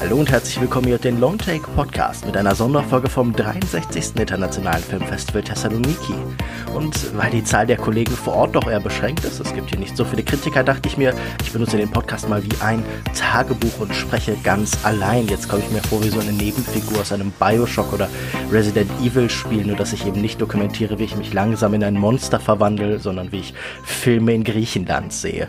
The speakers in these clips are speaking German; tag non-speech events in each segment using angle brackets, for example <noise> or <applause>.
Hallo und herzlich willkommen hier auf den Longtake Podcast mit einer Sonderfolge vom 63. Internationalen Filmfestival Thessaloniki. Und weil die Zahl der Kollegen vor Ort doch eher beschränkt ist, es gibt hier nicht so viele Kritiker, dachte ich mir, ich benutze den Podcast mal wie ein Tagebuch und spreche ganz allein. Jetzt komme ich mir vor wie so eine Nebenfigur aus einem Bioshock oder Resident Evil Spiel, nur dass ich eben nicht dokumentiere, wie ich mich langsam in ein Monster verwandle, sondern wie ich Filme in Griechenland sehe.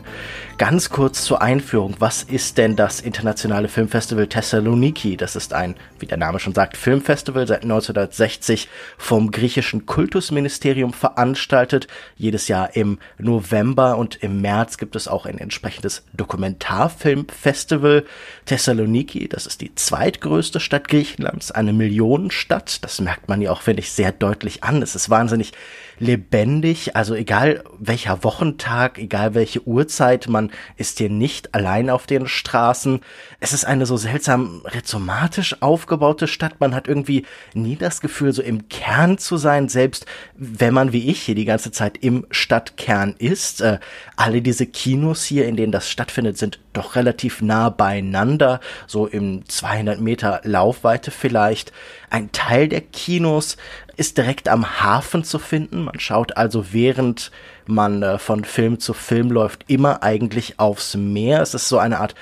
Ganz kurz zur Einführung, was ist denn das internationale Filmfestival Thessaloniki? Das ist ein, wie der Name schon sagt, Filmfestival seit 1960 vom griechischen Kultusministerium veranstaltet. Jedes Jahr im November und im März gibt es auch ein entsprechendes Dokumentarfilmfestival. Thessaloniki, das ist die zweitgrößte Stadt Griechenlands, eine Millionenstadt. Das merkt man ja auch, finde ich, sehr deutlich an. Es ist wahnsinnig lebendig. Also egal welcher Wochentag, egal welche Uhrzeit, man ist hier nicht allein auf den Straßen. Es ist eine so seltsam rhizomatisch aufgebaute Stadt. Man hat irgendwie nie das Gefühl, so im Kern zu sein, selbst wenn man wie ich hier die ganze Zeit im Stadtkern ist. Äh, alle diese Kinos hier, in denen das stattfindet, sind doch relativ nah beieinander, so im 200 Meter Laufweite vielleicht. Ein Teil der Kinos ist direkt am Hafen zu finden. Man schaut also während man äh, von Film zu Film läuft immer eigentlich aufs Meer. Es ist so eine Art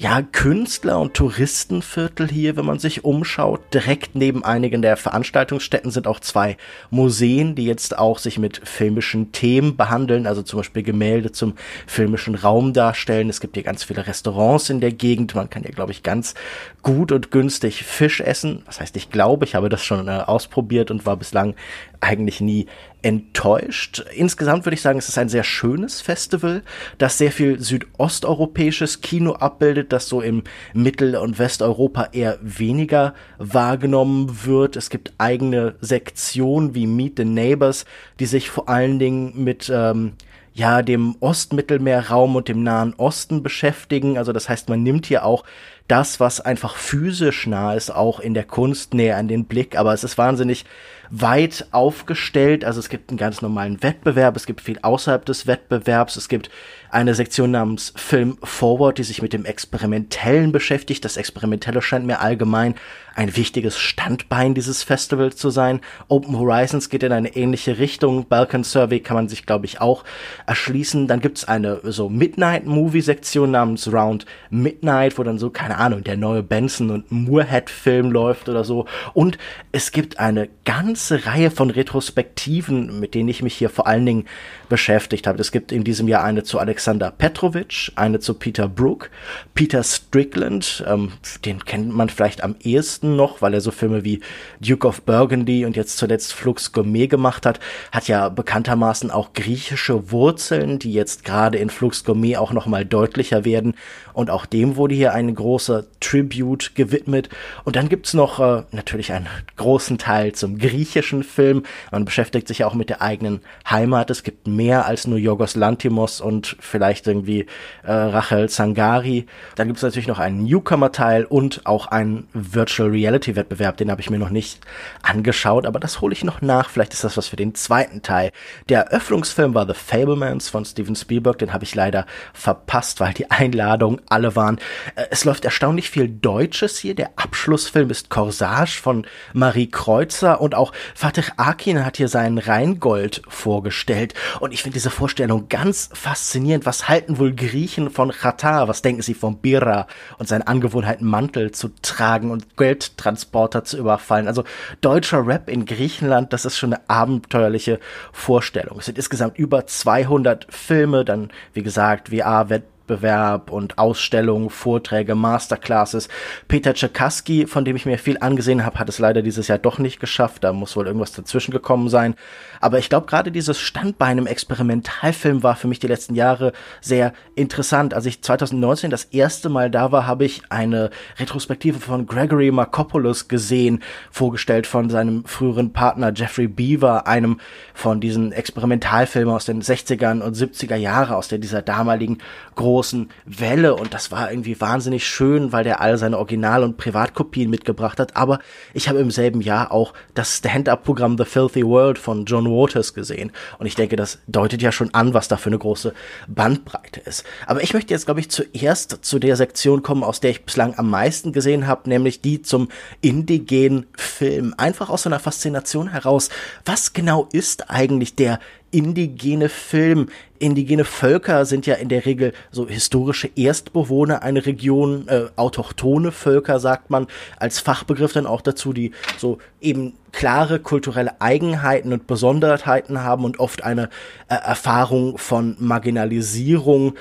ja, Künstler- und Touristenviertel hier, wenn man sich umschaut. Direkt neben einigen der Veranstaltungsstätten sind auch zwei Museen, die jetzt auch sich mit filmischen Themen behandeln, also zum Beispiel Gemälde zum filmischen Raum darstellen. Es gibt hier ganz viele Restaurants in der Gegend. Man kann hier, glaube ich, ganz gut und günstig Fisch essen. Was heißt, ich glaube, ich habe das schon äh, ausprobiert und war bislang eigentlich nie enttäuscht. Insgesamt würde ich sagen, es ist ein sehr schönes Festival, das sehr viel südosteuropäisches Kino abbildet, das so im Mittel- und Westeuropa eher weniger wahrgenommen wird. Es gibt eigene Sektionen wie Meet the Neighbors, die sich vor allen Dingen mit ähm, ja, dem Ostmittelmeerraum und dem Nahen Osten beschäftigen. Also das heißt, man nimmt hier auch das, was einfach physisch nah ist, auch in der Kunst näher an den Blick. Aber es ist wahnsinnig weit aufgestellt. Also es gibt einen ganz normalen Wettbewerb, es gibt viel außerhalb des Wettbewerbs, es gibt eine Sektion namens Film Forward, die sich mit dem Experimentellen beschäftigt. Das Experimentelle scheint mir allgemein ein wichtiges Standbein dieses Festivals zu sein. Open Horizons geht in eine ähnliche Richtung. Balkan Survey kann man sich, glaube ich, auch erschließen. Dann gibt es eine so Midnight-Movie-Sektion namens Round Midnight, wo dann so, keine Ahnung, der neue Benson und Moorhead-Film läuft oder so. Und es gibt eine ganze Reihe von Retrospektiven, mit denen ich mich hier vor allen Dingen beschäftigt habe. Es gibt in diesem Jahr eine zu Alexander Petrovic, eine zu Peter Brook, Peter Strickland, ähm, den kennt man vielleicht am ehesten noch, weil er so Filme wie Duke of Burgundy und jetzt zuletzt Flux Gourmet gemacht hat, hat ja bekanntermaßen auch griechische Wurzeln, die jetzt gerade in Flux Gourmet auch noch mal deutlicher werden und auch dem wurde hier ein großer Tribute gewidmet und dann gibt's noch äh, natürlich einen großen Teil zum griechischen Film. Man beschäftigt sich ja auch mit der eigenen Heimat. Es gibt mehr als nur Yorgos Lantimos und vielleicht irgendwie äh, Rachel Zangari. Dann gibt es natürlich noch einen Newcomer-Teil und auch einen Virtual Reality-Wettbewerb, den habe ich mir noch nicht angeschaut, aber das hole ich noch nach. Vielleicht ist das was für den zweiten Teil. Der Eröffnungsfilm war The Fablemans von Steven Spielberg, den habe ich leider verpasst, weil die Einladungen alle waren. Äh, es läuft erstaunlich viel Deutsches hier. Der Abschlussfilm ist Corsage von Marie Kreuzer und auch Fatih Akin hat hier seinen Rheingold vorgestellt. Und ich finde diese Vorstellung ganz faszinierend. Was halten wohl Griechen von Katar? Was denken sie von Bira und seinen Angewohnheiten, Mantel zu tragen und Geldtransporter zu überfallen? Also deutscher Rap in Griechenland, das ist schon eine abenteuerliche Vorstellung. Es sind insgesamt über 200 Filme, dann, wie gesagt, VR-Wettbewerbe Wettbewerb und Ausstellungen, Vorträge, Masterclasses. Peter Czerkaski, von dem ich mir viel angesehen habe, hat es leider dieses Jahr doch nicht geschafft. Da muss wohl irgendwas dazwischen gekommen sein. Aber ich glaube, gerade dieses Standbein im Experimentalfilm war für mich die letzten Jahre sehr interessant. Als ich 2019 das erste Mal da war, habe ich eine Retrospektive von Gregory Markopoulos gesehen, vorgestellt von seinem früheren Partner Jeffrey Beaver, einem von diesen Experimentalfilmen aus den 60ern und 70er Jahre, aus der dieser damaligen großen großen Welle und das war irgendwie wahnsinnig schön, weil der all seine Original- und Privatkopien mitgebracht hat. Aber ich habe im selben Jahr auch das Stand-Up-Programm The Filthy World von John Waters gesehen und ich denke, das deutet ja schon an, was da für eine große Bandbreite ist. Aber ich möchte jetzt, glaube ich, zuerst zu der Sektion kommen, aus der ich bislang am meisten gesehen habe, nämlich die zum indigenen Film. Einfach aus so einer Faszination heraus, was genau ist eigentlich der indigene Film. Indigene Völker sind ja in der Regel so historische Erstbewohner einer Region, äh, autochtone Völker sagt man als Fachbegriff dann auch dazu, die so eben klare kulturelle Eigenheiten und Besonderheiten haben und oft eine äh, Erfahrung von Marginalisierung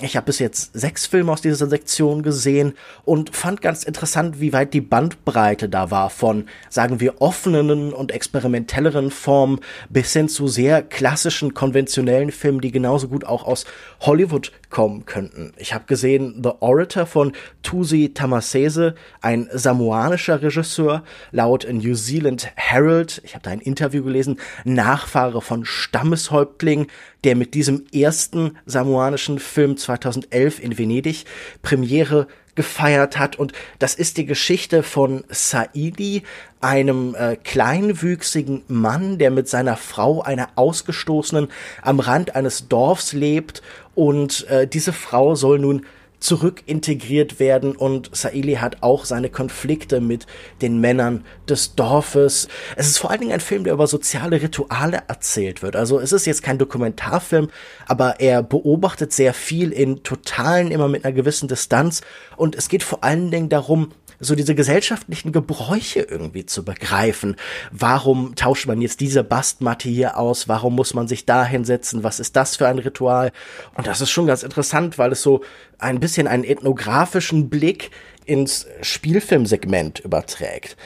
ich habe bis jetzt sechs Filme aus dieser Sektion gesehen und fand ganz interessant, wie weit die Bandbreite da war von, sagen wir, offenen und experimentelleren Formen bis hin zu sehr klassischen, konventionellen Filmen, die genauso gut auch aus Hollywood kommen könnten. Ich habe gesehen The Orator von Tusi Tamasese, ein samoanischer Regisseur, laut New Zealand Herald, ich habe da ein Interview gelesen, Nachfahre von Stammeshäuptling, der mit diesem ersten samoanischen Film 2011 in Venedig Premiere gefeiert hat. Und das ist die Geschichte von Saidi, einem äh, kleinwüchsigen Mann, der mit seiner Frau, einer Ausgestoßenen, am Rand eines Dorfs lebt. Und äh, diese Frau soll nun zurück integriert werden und Saili hat auch seine Konflikte mit den Männern des Dorfes. Es ist vor allen Dingen ein Film, der über soziale Rituale erzählt wird. Also es ist jetzt kein Dokumentarfilm, aber er beobachtet sehr viel in Totalen, immer mit einer gewissen Distanz und es geht vor allen Dingen darum, so diese gesellschaftlichen Gebräuche irgendwie zu begreifen. Warum tauscht man jetzt diese Bastmatte hier aus? Warum muss man sich da hinsetzen? Was ist das für ein Ritual? Und das ist schon ganz interessant, weil es so ein bisschen einen ethnografischen Blick ins Spielfilmsegment überträgt.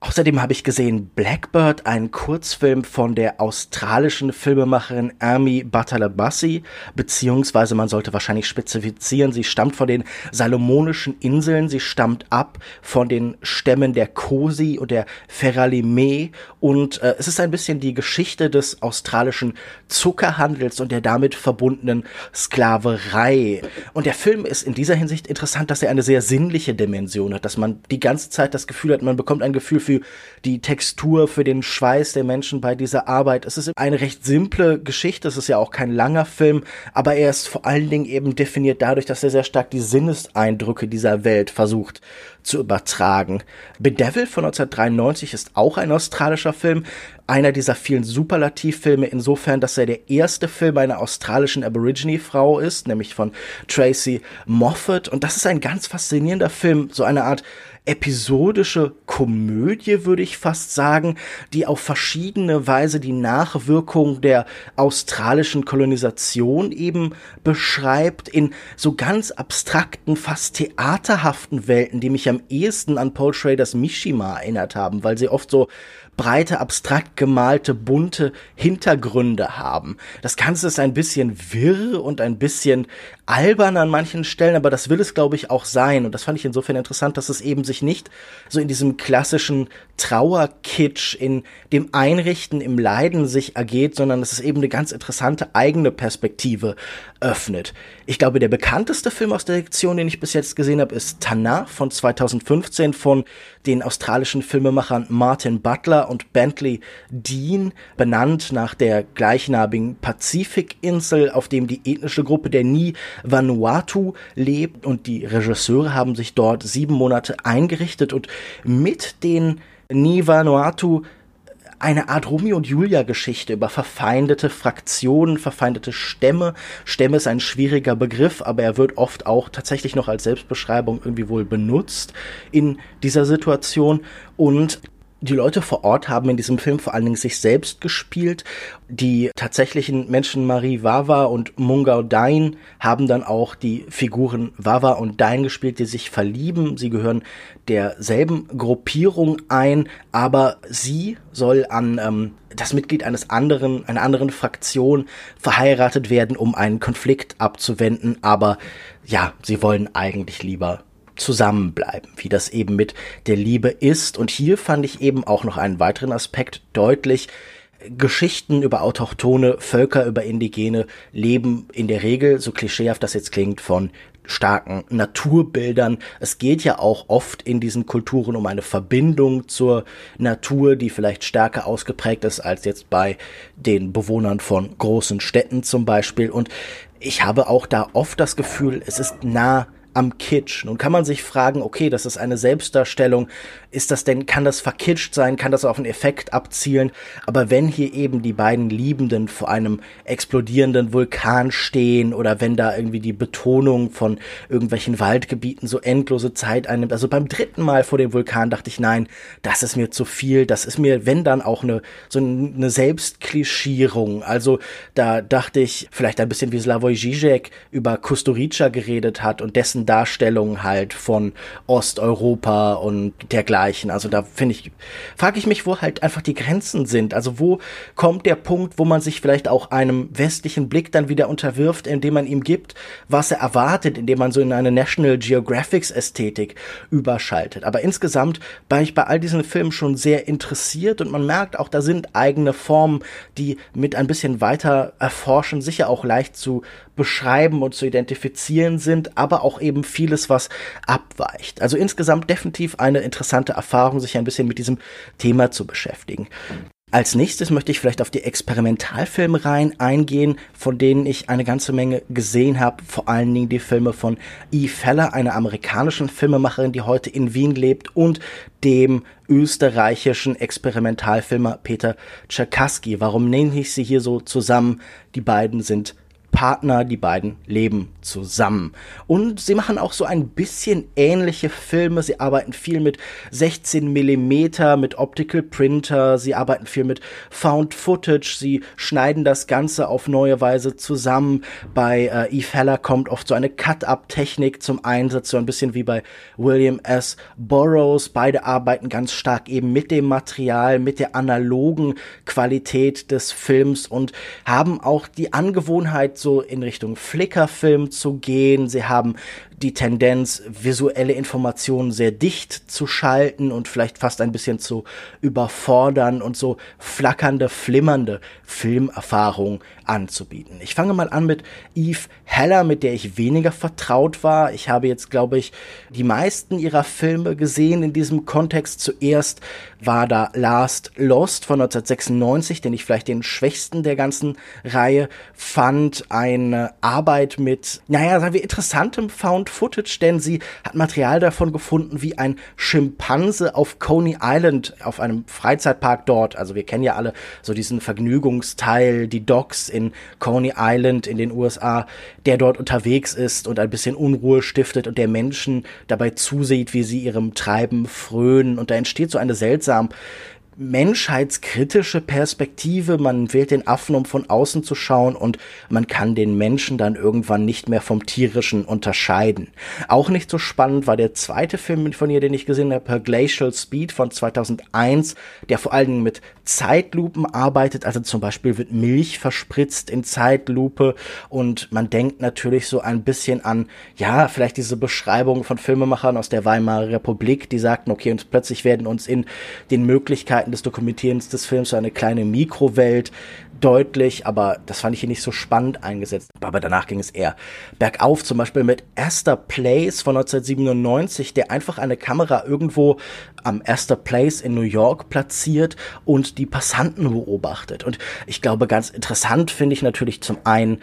Außerdem habe ich gesehen Blackbird, einen Kurzfilm von der australischen Filmemacherin Amy Batalabassi, beziehungsweise man sollte wahrscheinlich spezifizieren, sie stammt von den Salomonischen Inseln, sie stammt ab von den Stämmen der Kosi und der Feralime und äh, es ist ein bisschen die Geschichte des australischen Zuckerhandels und der damit verbundenen Sklaverei. Und der Film ist in dieser Hinsicht interessant, dass er eine sehr sinnliche Dimension hat, dass man die ganze Zeit das Gefühl hat, man bekommt ein Gefühl für die Textur, für den Schweiß der Menschen bei dieser Arbeit. Es ist eine recht simple Geschichte, es ist ja auch kein langer Film, aber er ist vor allen Dingen eben definiert dadurch, dass er sehr stark die Sinneseindrücke dieser Welt versucht zu übertragen. Bedevil von 1993 ist auch ein australischer Film, einer dieser vielen Superlativfilme insofern, dass er der erste Film einer australischen Aborigine-Frau ist, nämlich von Tracy Moffat. Und das ist ein ganz faszinierender Film, so eine Art episodische Komödie, würde ich fast sagen, die auf verschiedene Weise die Nachwirkung der australischen Kolonisation eben beschreibt, in so ganz abstrakten, fast theaterhaften Welten, die mich am ehesten an Paul Schraders Mishima erinnert haben, weil sie oft so breite, abstrakt gemalte, bunte Hintergründe haben. Das Ganze ist ein bisschen wirr und ein bisschen albern an manchen Stellen, aber das will es, glaube ich, auch sein. Und das fand ich insofern interessant, dass es eben sich nicht so in diesem klassischen Trauerkitsch, in dem Einrichten, im Leiden sich ergeht, sondern dass es eben eine ganz interessante eigene Perspektive öffnet. Ich glaube, der bekannteste Film aus der Lektion, den ich bis jetzt gesehen habe, ist Tana von 2015 von den australischen Filmemachern Martin Butler und Bentley Dean, benannt nach der gleichnamigen Pazifikinsel, auf dem die ethnische Gruppe der Ni Vanuatu lebt und die Regisseure haben sich dort sieben Monate eingerichtet und mit den Ni Vanuatu eine Art Romeo und Julia Geschichte über verfeindete Fraktionen, verfeindete Stämme. Stämme ist ein schwieriger Begriff, aber er wird oft auch tatsächlich noch als Selbstbeschreibung irgendwie wohl benutzt in dieser Situation und die Leute vor Ort haben in diesem Film vor allen Dingen sich selbst gespielt. Die tatsächlichen Menschen Marie Wawa und Mungau Dain haben dann auch die Figuren Wawa und Dain gespielt, die sich verlieben. Sie gehören derselben Gruppierung ein, aber sie soll an ähm, das Mitglied eines anderen, einer anderen Fraktion verheiratet werden, um einen Konflikt abzuwenden. Aber ja, sie wollen eigentlich lieber zusammenbleiben, wie das eben mit der Liebe ist. Und hier fand ich eben auch noch einen weiteren Aspekt deutlich. Geschichten über autochtone Völker, über Indigene leben in der Regel, so klischeehaft das jetzt klingt, von starken Naturbildern. Es geht ja auch oft in diesen Kulturen um eine Verbindung zur Natur, die vielleicht stärker ausgeprägt ist als jetzt bei den Bewohnern von großen Städten zum Beispiel. Und ich habe auch da oft das Gefühl, es ist nah am Kitsch. Nun kann man sich fragen, okay, das ist eine Selbstdarstellung. Ist das denn, kann das verkitscht sein? Kann das auf einen Effekt abzielen? Aber wenn hier eben die beiden Liebenden vor einem explodierenden Vulkan stehen oder wenn da irgendwie die Betonung von irgendwelchen Waldgebieten so endlose Zeit einnimmt. Also beim dritten Mal vor dem Vulkan dachte ich, nein, das ist mir zu viel. Das ist mir, wenn dann auch eine, so eine Selbstklischierung. Also da dachte ich, vielleicht ein bisschen wie Slavoj Žižek über Kusturica geredet hat und dessen Darstellung halt von Osteuropa und dergleichen. Also da finde ich, frage ich mich, wo halt einfach die Grenzen sind. Also wo kommt der Punkt, wo man sich vielleicht auch einem westlichen Blick dann wieder unterwirft, indem man ihm gibt, was er erwartet, indem man so in eine National Geographics Ästhetik überschaltet. Aber insgesamt war ich bei all diesen Filmen schon sehr interessiert und man merkt auch, da sind eigene Formen, die mit ein bisschen weiter erforschen, sicher auch leicht zu beschreiben und zu identifizieren sind, aber auch eben vieles, was abweicht. Also insgesamt definitiv eine interessante Erfahrung, sich ein bisschen mit diesem Thema zu beschäftigen. Als nächstes möchte ich vielleicht auf die Experimentalfilme rein eingehen, von denen ich eine ganze Menge gesehen habe. Vor allen Dingen die Filme von Eve Feller, einer amerikanischen Filmemacherin, die heute in Wien lebt, und dem österreichischen Experimentalfilmer Peter Czerkaski. Warum nenne ich sie hier so zusammen? Die beiden sind Partner, die beiden leben zusammen. Und sie machen auch so ein bisschen ähnliche Filme. Sie arbeiten viel mit 16 Millimeter, mit Optical Printer, sie arbeiten viel mit Found Footage, sie schneiden das Ganze auf neue Weise zusammen. Bei äh, Eve Heller kommt oft so eine Cut-Up-Technik zum Einsatz, so ein bisschen wie bei William S. Burroughs. Beide arbeiten ganz stark eben mit dem Material, mit der analogen Qualität des Films und haben auch die Angewohnheit, so in Richtung Flickerfilm zu gehen. Sie haben die Tendenz, visuelle Informationen sehr dicht zu schalten und vielleicht fast ein bisschen zu überfordern und so flackernde, flimmernde Filmerfahrungen anzubieten. Ich fange mal an mit Eve Heller, mit der ich weniger vertraut war. Ich habe jetzt, glaube ich, die meisten ihrer Filme gesehen in diesem Kontext. Zuerst war da Last Lost von 1996, den ich vielleicht den schwächsten der ganzen Reihe fand. Eine Arbeit mit, naja, sagen wir, interessantem Found Footage, denn sie hat Material davon gefunden, wie ein Schimpanse auf Coney Island, auf einem Freizeitpark dort, also wir kennen ja alle so diesen Vergnügungsteil, die Docks in Coney Island in den USA, der dort unterwegs ist und ein bisschen Unruhe stiftet und der Menschen dabei zusieht, wie sie ihrem Treiben frönen. Und da entsteht so eine seltsam menschheitskritische Perspektive. Man wählt den Affen, um von außen zu schauen und man kann den Menschen dann irgendwann nicht mehr vom Tierischen unterscheiden. Auch nicht so spannend war der zweite Film von ihr, den ich gesehen habe, Her Glacial Speed von 2001, der vor allen Dingen mit Zeitlupen arbeitet. Also zum Beispiel wird Milch verspritzt in Zeitlupe und man denkt natürlich so ein bisschen an, ja, vielleicht diese Beschreibung von Filmemachern aus der Weimarer Republik, die sagten, okay, und plötzlich werden uns in den Möglichkeiten Möglichkeiten des Dokumentierens des Films so eine kleine Mikrowelt deutlich, aber das fand ich hier nicht so spannend eingesetzt. Aber danach ging es eher bergauf, zum Beispiel mit Esther Place von 1997, der einfach eine Kamera irgendwo am Esther Place in New York platziert und die Passanten beobachtet. Und ich glaube, ganz interessant finde ich natürlich zum einen,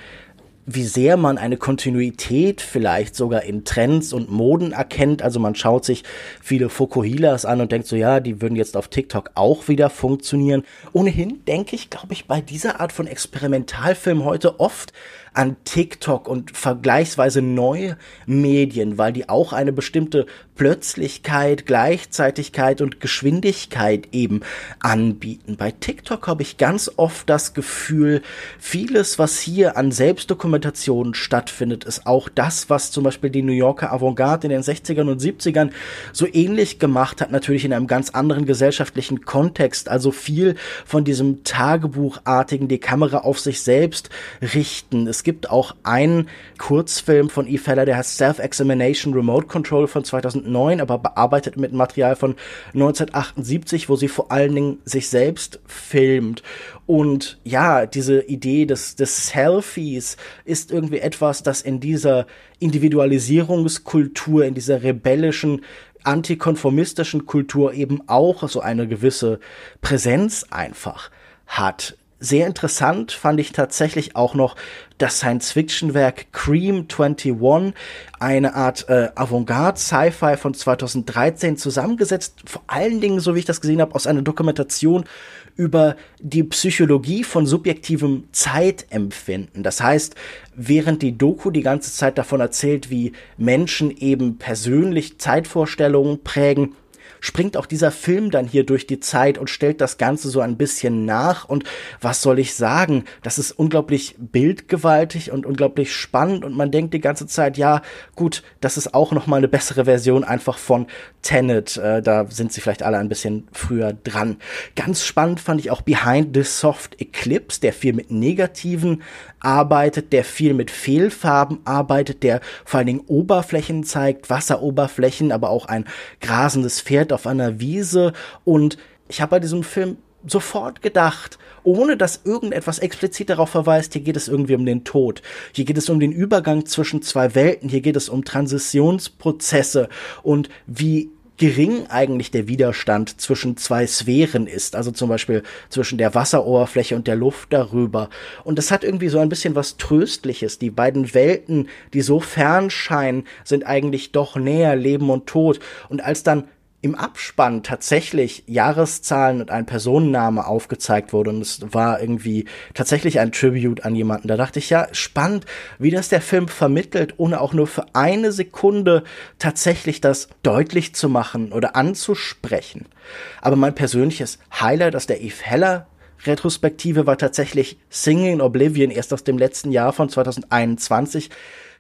wie sehr man eine Kontinuität vielleicht sogar in Trends und Moden erkennt. Also man schaut sich viele Fokuhilas an und denkt so, ja, die würden jetzt auf TikTok auch wieder funktionieren. Ohnehin denke ich, glaube ich, bei dieser Art von Experimentalfilm heute oft an TikTok und vergleichsweise neue Medien, weil die auch eine bestimmte Plötzlichkeit, Gleichzeitigkeit und Geschwindigkeit eben anbieten. Bei TikTok habe ich ganz oft das Gefühl, vieles, was hier an Selbstdokumentationen stattfindet, ist auch das, was zum Beispiel die New Yorker Avantgarde in den 60ern und 70ern so ähnlich gemacht hat, natürlich in einem ganz anderen gesellschaftlichen Kontext. Also viel von diesem Tagebuchartigen, die Kamera auf sich selbst richten. Es gibt auch einen Kurzfilm von E. Feller, der heißt Self-Examination Remote Control von 2000 2009, aber bearbeitet mit Material von 1978, wo sie vor allen Dingen sich selbst filmt. Und ja, diese Idee des, des Selfies ist irgendwie etwas, das in dieser Individualisierungskultur, in dieser rebellischen antikonformistischen Kultur eben auch so eine gewisse Präsenz einfach hat. Sehr interessant fand ich tatsächlich auch noch das Science-Fiction-Werk Cream 21, eine Art äh, Avantgarde-Sci-Fi von 2013 zusammengesetzt, vor allen Dingen, so wie ich das gesehen habe, aus einer Dokumentation über die Psychologie von subjektivem Zeitempfinden. Das heißt, während die Doku die ganze Zeit davon erzählt, wie Menschen eben persönlich Zeitvorstellungen prägen, springt auch dieser Film dann hier durch die Zeit und stellt das Ganze so ein bisschen nach. Und was soll ich sagen? Das ist unglaublich bildgewaltig und unglaublich spannend. Und man denkt die ganze Zeit, ja, gut, das ist auch noch mal eine bessere Version einfach von Tenet. Äh, da sind sie vielleicht alle ein bisschen früher dran. Ganz spannend fand ich auch Behind the Soft Eclipse, der viel mit negativen arbeitet, der viel mit Fehlfarben arbeitet, der vor allen Dingen Oberflächen zeigt, Wasseroberflächen, aber auch ein grasendes Pferd auf einer Wiese. Und ich habe bei diesem Film sofort gedacht, ohne dass irgendetwas explizit darauf verweist, hier geht es irgendwie um den Tod. Hier geht es um den Übergang zwischen zwei Welten. Hier geht es um Transitionsprozesse und wie gering eigentlich der Widerstand zwischen zwei Sphären ist, also zum Beispiel zwischen der Wasseroberfläche und der Luft darüber. Und das hat irgendwie so ein bisschen was Tröstliches. Die beiden Welten, die so fern scheinen, sind eigentlich doch näher, Leben und Tod. Und als dann im Abspann tatsächlich Jahreszahlen und ein Personenname aufgezeigt wurde und es war irgendwie tatsächlich ein Tribute an jemanden. Da dachte ich ja, spannend, wie das der Film vermittelt, ohne auch nur für eine Sekunde tatsächlich das deutlich zu machen oder anzusprechen. Aber mein persönliches Highlight aus der Eve Heller Retrospektive war tatsächlich Singing in Oblivion erst aus dem letzten Jahr von 2021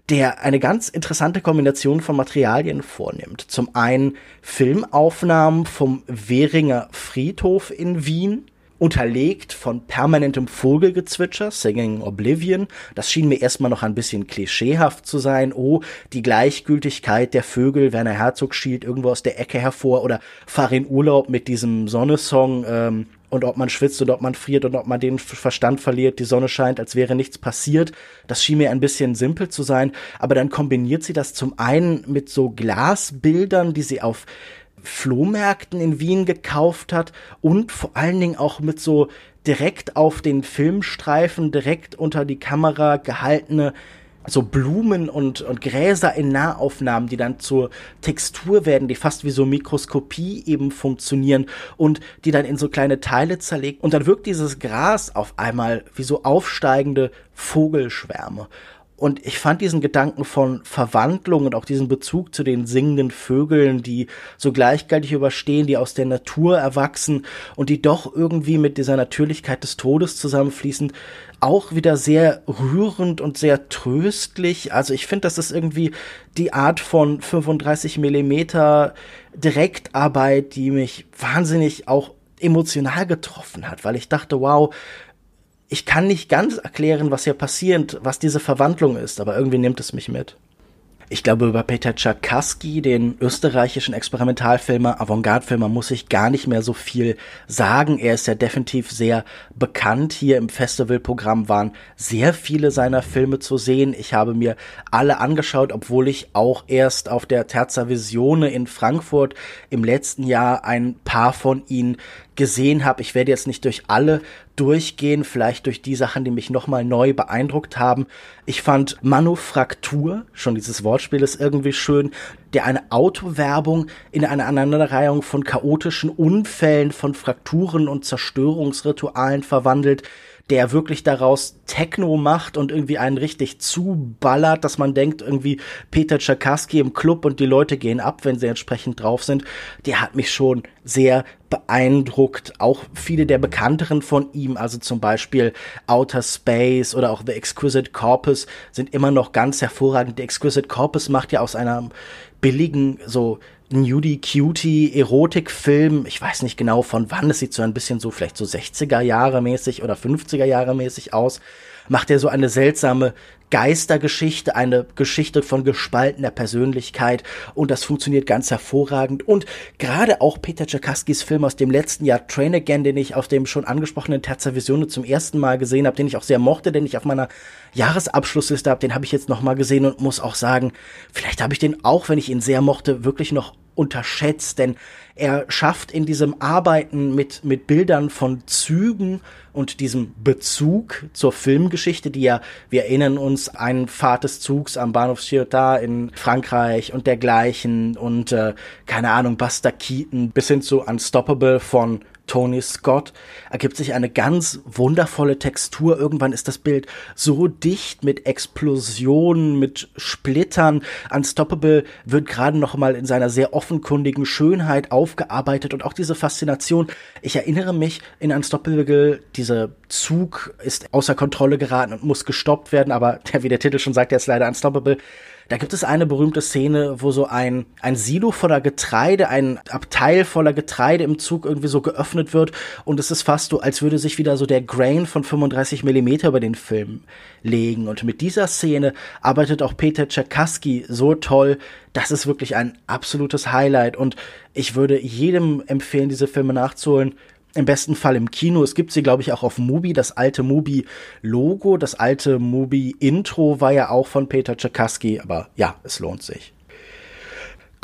der eine ganz interessante Kombination von Materialien vornimmt. Zum einen Filmaufnahmen vom Währinger Friedhof in Wien, unterlegt von permanentem Vogelgezwitscher, Singing Oblivion. Das schien mir erstmal noch ein bisschen klischeehaft zu sein. Oh, die Gleichgültigkeit der Vögel, Werner Herzog schielt irgendwo aus der Ecke hervor oder fahr in Urlaub mit diesem Sonnesong ähm, und ob man schwitzt oder ob man friert und ob man den Verstand verliert, die Sonne scheint, als wäre nichts passiert. Das schien mir ein bisschen simpel zu sein, aber dann kombiniert sie das zum einen mit so Glasbildern, die sie auf Flohmärkten in Wien gekauft hat und vor allen Dingen auch mit so direkt auf den Filmstreifen, direkt unter die Kamera gehaltene so Blumen und, und Gräser in Nahaufnahmen, die dann zur Textur werden, die fast wie so Mikroskopie eben funktionieren und die dann in so kleine Teile zerlegt. Und dann wirkt dieses Gras auf einmal wie so aufsteigende Vogelschwärme. Und ich fand diesen Gedanken von Verwandlung und auch diesen Bezug zu den singenden Vögeln, die so gleichgültig überstehen, die aus der Natur erwachsen und die doch irgendwie mit dieser Natürlichkeit des Todes zusammenfließen, auch wieder sehr rührend und sehr tröstlich. Also ich finde, das ist irgendwie die Art von 35 Millimeter Direktarbeit, die mich wahnsinnig auch emotional getroffen hat, weil ich dachte, wow, ich kann nicht ganz erklären, was hier passiert, was diese Verwandlung ist, aber irgendwie nimmt es mich mit. Ich glaube, über Peter Czarkowski, den österreichischen Experimentalfilmer, Avantgarde-Filmer, muss ich gar nicht mehr so viel sagen. Er ist ja definitiv sehr bekannt. Hier im Festivalprogramm waren sehr viele seiner Filme zu sehen. Ich habe mir alle angeschaut, obwohl ich auch erst auf der Terza Visione in Frankfurt im letzten Jahr ein paar von ihnen gesehen habe. Ich werde jetzt nicht durch alle durchgehen, vielleicht durch die Sachen, die mich nochmal neu beeindruckt haben. Ich fand Manufaktur, schon dieses Wortspiel ist irgendwie schön, der eine Autowerbung in eine Aneinanderreihung von chaotischen Unfällen, von Frakturen und Zerstörungsritualen verwandelt der wirklich daraus Techno macht und irgendwie einen richtig zuballert, dass man denkt, irgendwie Peter Tchaikovsky im Club und die Leute gehen ab, wenn sie entsprechend drauf sind. Der hat mich schon sehr beeindruckt. Auch viele der bekannteren von ihm, also zum Beispiel Outer Space oder auch The Exquisite Corpus, sind immer noch ganz hervorragend. The Exquisite Corpus macht ja aus einer billigen, so Nudie Cutie Erotikfilm. Ich weiß nicht genau von wann. Es sieht so ein bisschen so vielleicht so 60er Jahre mäßig oder 50er Jahre mäßig aus. macht er so eine seltsame Geistergeschichte, eine Geschichte von gespaltener Persönlichkeit und das funktioniert ganz hervorragend und gerade auch Peter Czerkaskis Film aus dem letzten Jahr Train Again, den ich auf dem schon angesprochenen Terza Visione zum ersten Mal gesehen habe, den ich auch sehr mochte, den ich auf meiner Jahresabschlussliste habe, den habe ich jetzt noch mal gesehen und muss auch sagen, vielleicht habe ich den auch, wenn ich ihn sehr mochte, wirklich noch unterschätzt, denn er schafft in diesem Arbeiten mit, mit Bildern von Zügen und diesem Bezug zur Filmgeschichte, die ja, wir erinnern uns, ein Fahrt des Zugs am Bahnhof Ciotat in Frankreich und dergleichen und äh, keine Ahnung, Buster Keaton bis hin zu Unstoppable von Tony Scott ergibt sich eine ganz wundervolle Textur. Irgendwann ist das Bild so dicht mit Explosionen, mit Splittern. Unstoppable wird gerade noch mal in seiner sehr offenkundigen Schönheit aufgearbeitet und auch diese Faszination. Ich erinnere mich in Unstoppable, dieser Zug ist außer Kontrolle geraten und muss gestoppt werden, aber <laughs> wie der Titel schon sagt, er ist leider Unstoppable. Da gibt es eine berühmte Szene, wo so ein, ein Silo voller Getreide, ein Abteil voller Getreide im Zug irgendwie so geöffnet wird und es ist fast so, als würde sich wieder so der Grain von 35 Millimeter über den Film legen. Und mit dieser Szene arbeitet auch Peter Czerkaski so toll, das ist wirklich ein absolutes Highlight und ich würde jedem empfehlen, diese Filme nachzuholen. Im besten Fall im Kino. Es gibt sie, glaube ich, auch auf Mubi. Das alte Mubi-Logo, das alte Mubi-Intro war ja auch von Peter Czerkaski. Aber ja, es lohnt sich.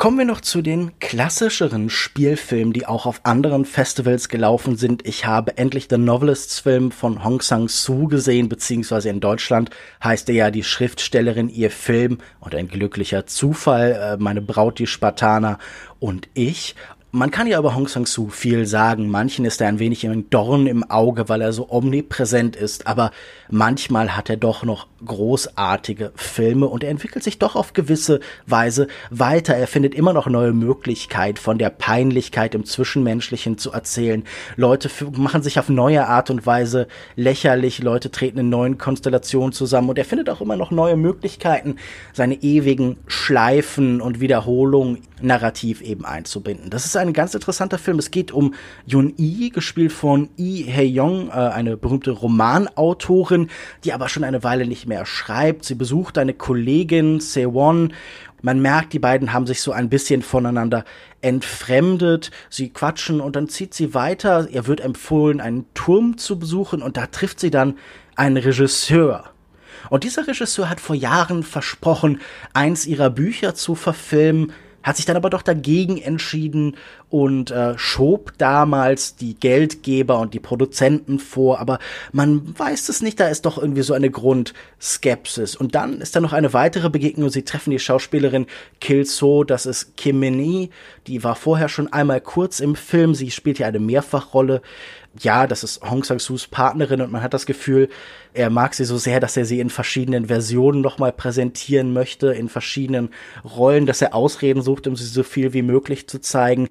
Kommen wir noch zu den klassischeren Spielfilmen, die auch auf anderen Festivals gelaufen sind. Ich habe endlich The Novelists Film von Hong Sang-soo gesehen, beziehungsweise in Deutschland heißt er ja die Schriftstellerin ihr Film und ein glücklicher Zufall, äh, meine Braut die Spartaner und ich. Man kann ja über Hong Sang-soo viel sagen. Manchen ist er ein wenig ein Dorn im Auge, weil er so omnipräsent ist. Aber manchmal hat er doch noch großartige Filme und er entwickelt sich doch auf gewisse Weise weiter. Er findet immer noch neue Möglichkeiten, von der Peinlichkeit im Zwischenmenschlichen zu erzählen. Leute machen sich auf neue Art und Weise lächerlich. Leute treten in neuen Konstellationen zusammen und er findet auch immer noch neue Möglichkeiten, seine ewigen Schleifen und Wiederholungen narrativ eben einzubinden. Das ist ein ganz interessanter Film. Es geht um Yun Yi, gespielt von Yi Hye-yong, äh, eine berühmte Romanautorin, die aber schon eine Weile nicht mehr schreibt. Sie besucht eine Kollegin, Sewon, man merkt, die beiden haben sich so ein bisschen voneinander entfremdet. Sie quatschen und dann zieht sie weiter. Ihr wird empfohlen, einen Turm zu besuchen und da trifft sie dann einen Regisseur. Und dieser Regisseur hat vor Jahren versprochen, eins ihrer Bücher zu verfilmen hat sich dann aber doch dagegen entschieden und äh, schob damals die Geldgeber und die Produzenten vor, aber man weiß es nicht, da ist doch irgendwie so eine Grundskepsis. Und dann ist da noch eine weitere Begegnung, sie treffen die Schauspielerin Kil So, das ist Kim Min die war vorher schon einmal kurz im Film, sie spielt hier eine Mehrfachrolle ja, das ist Hong Sang-soos Partnerin und man hat das Gefühl, er mag sie so sehr, dass er sie in verschiedenen Versionen nochmal präsentieren möchte, in verschiedenen Rollen, dass er Ausreden sucht, um sie so viel wie möglich zu zeigen.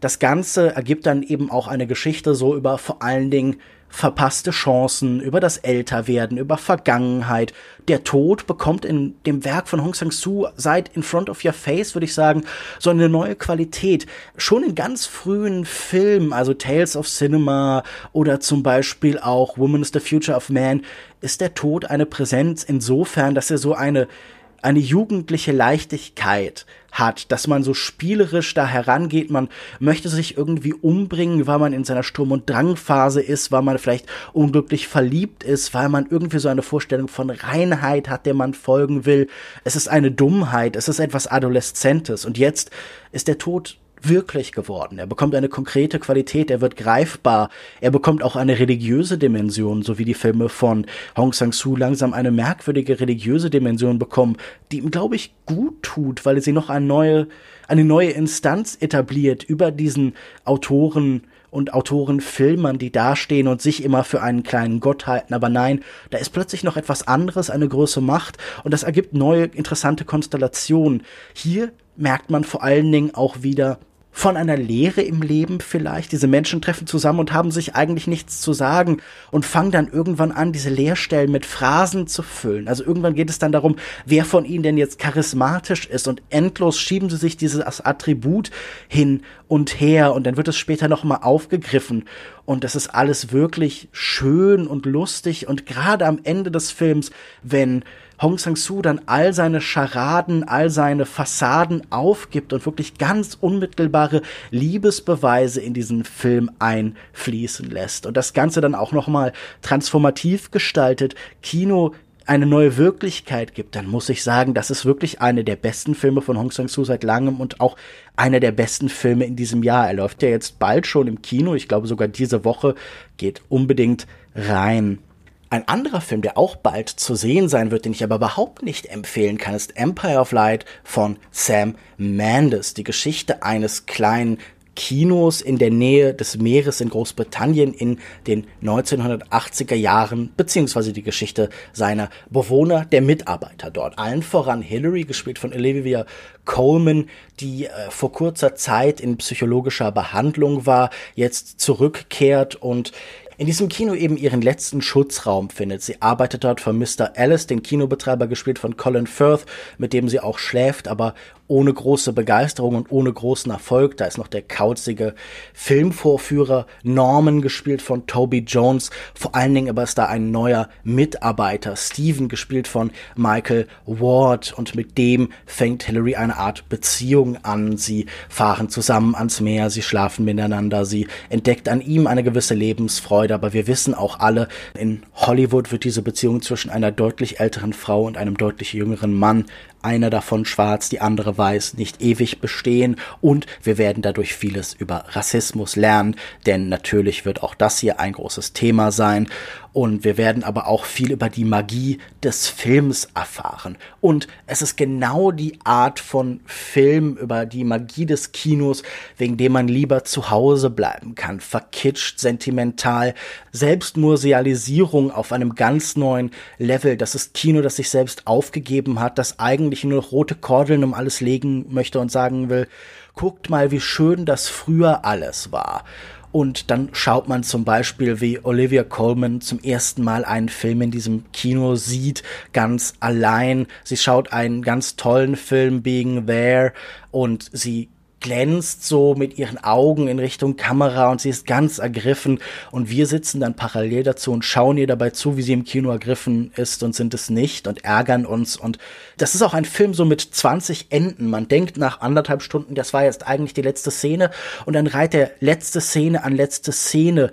Das Ganze ergibt dann eben auch eine Geschichte so über vor allen Dingen verpasste Chancen, über das Älterwerden, über Vergangenheit. Der Tod bekommt in dem Werk von Hong Sang-soo seit In Front of Your Face, würde ich sagen, so eine neue Qualität. Schon in ganz frühen Filmen, also Tales of Cinema oder zum Beispiel auch Woman is the Future of Man, ist der Tod eine Präsenz insofern, dass er so eine eine jugendliche Leichtigkeit hat, dass man so spielerisch da herangeht, man möchte sich irgendwie umbringen, weil man in seiner Sturm- und Drangphase ist, weil man vielleicht unglücklich verliebt ist, weil man irgendwie so eine Vorstellung von Reinheit hat, der man folgen will. Es ist eine Dummheit, es ist etwas Adoleszentes und jetzt ist der Tod wirklich geworden. Er bekommt eine konkrete Qualität, er wird greifbar, er bekommt auch eine religiöse Dimension, so wie die Filme von Hong Sang-soo langsam eine merkwürdige religiöse Dimension bekommen, die ihm, glaube ich, gut tut, weil sie noch eine neue, eine neue Instanz etabliert über diesen Autoren und Autorenfilmern, die dastehen und sich immer für einen kleinen Gott halten. Aber nein, da ist plötzlich noch etwas anderes, eine große Macht und das ergibt neue interessante Konstellationen. Hier merkt man vor allen Dingen auch wieder, von einer Lehre im Leben vielleicht. Diese Menschen treffen zusammen und haben sich eigentlich nichts zu sagen und fangen dann irgendwann an, diese Leerstellen mit Phrasen zu füllen. Also irgendwann geht es dann darum, wer von ihnen denn jetzt charismatisch ist und endlos schieben sie sich dieses Attribut hin und her und dann wird es später nochmal aufgegriffen und das ist alles wirklich schön und lustig und gerade am Ende des Films, wenn Hong Sang-soo dann all seine Scharaden, all seine Fassaden aufgibt und wirklich ganz unmittelbare Liebesbeweise in diesen Film einfließen lässt und das Ganze dann auch nochmal transformativ gestaltet, Kino eine neue Wirklichkeit gibt, dann muss ich sagen, das ist wirklich eine der besten Filme von Hong Sang-soo seit langem und auch einer der besten Filme in diesem Jahr. Er läuft ja jetzt bald schon im Kino, ich glaube sogar diese Woche, geht unbedingt rein. Ein anderer Film, der auch bald zu sehen sein wird, den ich aber überhaupt nicht empfehlen kann, ist Empire of Light von Sam Mendes. Die Geschichte eines kleinen Kinos in der Nähe des Meeres in Großbritannien in den 1980er Jahren, beziehungsweise die Geschichte seiner Bewohner, der Mitarbeiter dort. Allen voran Hillary, gespielt von Olivia Coleman, die äh, vor kurzer Zeit in psychologischer Behandlung war, jetzt zurückkehrt und in diesem Kino eben ihren letzten Schutzraum findet. Sie arbeitet dort für Mr. Alice, den Kinobetreiber gespielt von Colin Firth, mit dem sie auch schläft, aber ohne große Begeisterung und ohne großen Erfolg. Da ist noch der kauzige Filmvorführer Norman gespielt von Toby Jones. Vor allen Dingen aber ist da ein neuer Mitarbeiter, Steven gespielt von Michael Ward und mit dem fängt Hillary eine Art Beziehung an. Sie fahren zusammen ans Meer, sie schlafen miteinander, sie entdeckt an ihm eine gewisse Lebensfreude, aber wir wissen auch alle, in Hollywood wird diese Beziehung zwischen einer deutlich älteren Frau und einem deutlich jüngeren Mann einer davon schwarz, die andere weiß, nicht ewig bestehen und wir werden dadurch vieles über Rassismus lernen, denn natürlich wird auch das hier ein großes Thema sein und wir werden aber auch viel über die Magie des Films erfahren. Und es ist genau die Art von Film über die Magie des Kinos, wegen dem man lieber zu Hause bleiben kann. Verkitscht, sentimental, Selbstmusealisierung auf einem ganz neuen Level. Das ist Kino, das sich selbst aufgegeben hat, das eigentlich nur noch rote Kordeln um alles legen möchte und sagen will, guckt mal, wie schön das früher alles war. Und dann schaut man zum Beispiel, wie Olivia Colman zum ersten Mal einen Film in diesem Kino sieht, ganz allein. Sie schaut einen ganz tollen Film, Being There, und sie glänzt so mit ihren Augen in Richtung Kamera und sie ist ganz ergriffen. Und wir sitzen dann parallel dazu und schauen ihr dabei zu, wie sie im Kino ergriffen ist und sind es nicht und ärgern uns. Und das ist auch ein Film so mit 20 Enden. Man denkt nach anderthalb Stunden, das war jetzt eigentlich die letzte Szene. Und dann reiht der letzte Szene an letzte Szene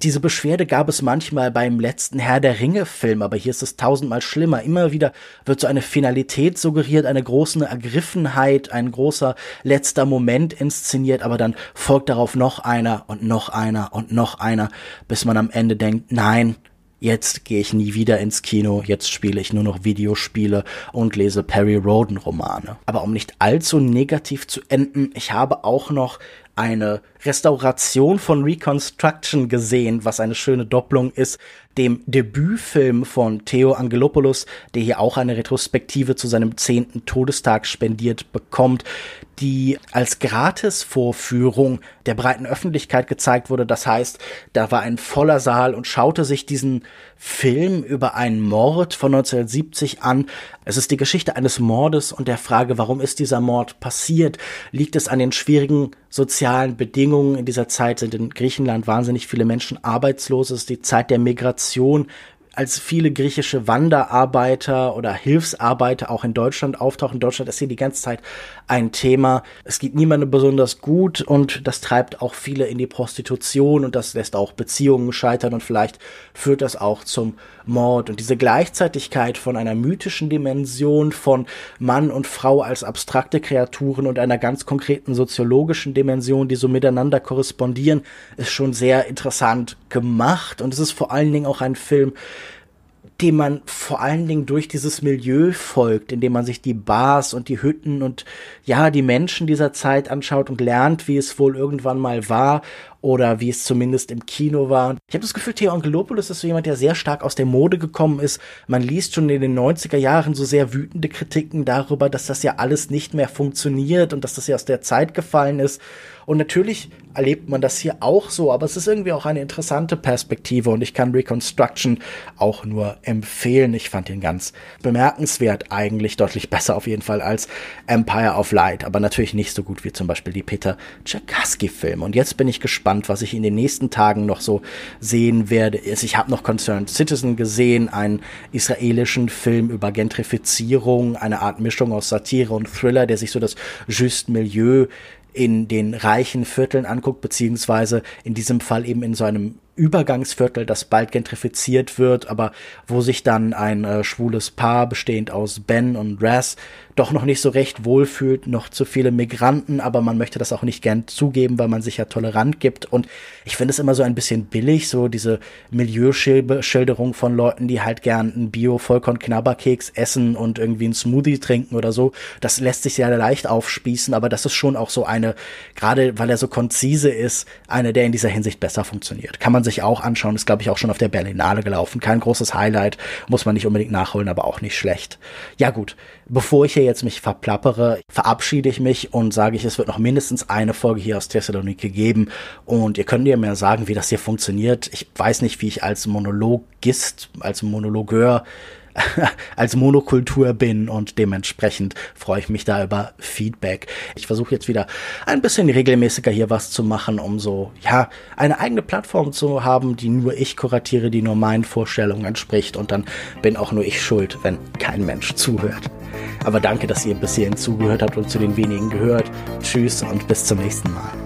diese Beschwerde gab es manchmal beim letzten Herr der Ringe-Film, aber hier ist es tausendmal schlimmer. Immer wieder wird so eine Finalität suggeriert, eine große Ergriffenheit, ein großer letzter Moment inszeniert, aber dann folgt darauf noch einer und noch einer und noch einer, bis man am Ende denkt, nein, jetzt gehe ich nie wieder ins Kino, jetzt spiele ich nur noch Videospiele und lese Perry Roden Romane. Aber um nicht allzu negativ zu enden, ich habe auch noch eine Restauration von Reconstruction gesehen, was eine schöne Doppelung ist, dem Debütfilm von Theo Angelopoulos, der hier auch eine Retrospektive zu seinem zehnten Todestag spendiert bekommt, die als Gratisvorführung der breiten Öffentlichkeit gezeigt wurde. Das heißt, da war ein voller Saal und schaute sich diesen Film über einen Mord von 1970 an. Es ist die Geschichte eines Mordes und der Frage, warum ist dieser Mord passiert? Liegt es an den schwierigen sozialen Bedingungen? In dieser Zeit sind in Griechenland wahnsinnig viele Menschen arbeitslos. Es ist die Zeit der Migration als viele griechische Wanderarbeiter oder Hilfsarbeiter auch in Deutschland auftauchen. In Deutschland ist hier die ganze Zeit ein Thema. Es geht niemandem besonders gut und das treibt auch viele in die Prostitution und das lässt auch Beziehungen scheitern und vielleicht führt das auch zum Mord. Und diese Gleichzeitigkeit von einer mythischen Dimension von Mann und Frau als abstrakte Kreaturen und einer ganz konkreten soziologischen Dimension, die so miteinander korrespondieren, ist schon sehr interessant gemacht. Und es ist vor allen Dingen auch ein Film, dem man vor allen Dingen durch dieses Milieu folgt, indem man sich die Bars und die Hütten und ja, die Menschen dieser Zeit anschaut und lernt, wie es wohl irgendwann mal war oder wie es zumindest im Kino war. Ich habe das Gefühl, Theo Angelopoulos ist so jemand, der sehr stark aus der Mode gekommen ist. Man liest schon in den 90er Jahren so sehr wütende Kritiken darüber, dass das ja alles nicht mehr funktioniert und dass das ja aus der Zeit gefallen ist. Und natürlich erlebt man das hier auch so, aber es ist irgendwie auch eine interessante Perspektive und ich kann Reconstruction auch nur empfehlen. Ich fand ihn ganz bemerkenswert, eigentlich deutlich besser auf jeden Fall als Empire of Light, aber natürlich nicht so gut wie zum Beispiel die Peter Tchaikovsky-Filme. Und jetzt bin ich gespannt, was ich in den nächsten Tagen noch so sehen werde. Ich habe noch Concerned Citizen gesehen, einen israelischen Film über Gentrifizierung, eine Art Mischung aus Satire und Thriller, der sich so das Just Milieu in den reichen Vierteln anguckt, beziehungsweise in diesem Fall eben in so einem Übergangsviertel, das bald gentrifiziert wird, aber wo sich dann ein äh, schwules Paar bestehend aus Ben und Raz doch noch nicht so recht wohlfühlt, noch zu viele Migranten, aber man möchte das auch nicht gern zugeben, weil man sich ja tolerant gibt. Und ich finde es immer so ein bisschen billig, so diese Milieuschilderung von Leuten, die halt gern einen Bio-Vollkorn-Knabberkeks essen und irgendwie einen Smoothie trinken oder so. Das lässt sich sehr leicht aufspießen, aber das ist schon auch so eine, gerade weil er so konzise ist, eine, der in dieser Hinsicht besser funktioniert. Kann man sich auch anschauen. Ist, glaube ich, auch schon auf der Berlinale gelaufen. Kein großes Highlight, muss man nicht unbedingt nachholen, aber auch nicht schlecht. Ja gut, bevor ich hier jetzt mich verplappere, verabschiede ich mich und sage ich, es wird noch mindestens eine Folge hier aus Thessaloniki geben. Und ihr könnt mir mehr sagen, wie das hier funktioniert. Ich weiß nicht, wie ich als Monologist, als Monologeur <laughs> als Monokultur bin und dementsprechend freue ich mich da über Feedback. Ich versuche jetzt wieder ein bisschen regelmäßiger hier was zu machen, um so, ja, eine eigene Plattform zu haben, die nur ich kuratiere, die nur meinen Vorstellungen entspricht und dann bin auch nur ich schuld, wenn kein Mensch zuhört. Aber danke, dass ihr bis hierhin zugehört habt und zu den wenigen gehört. Tschüss und bis zum nächsten Mal.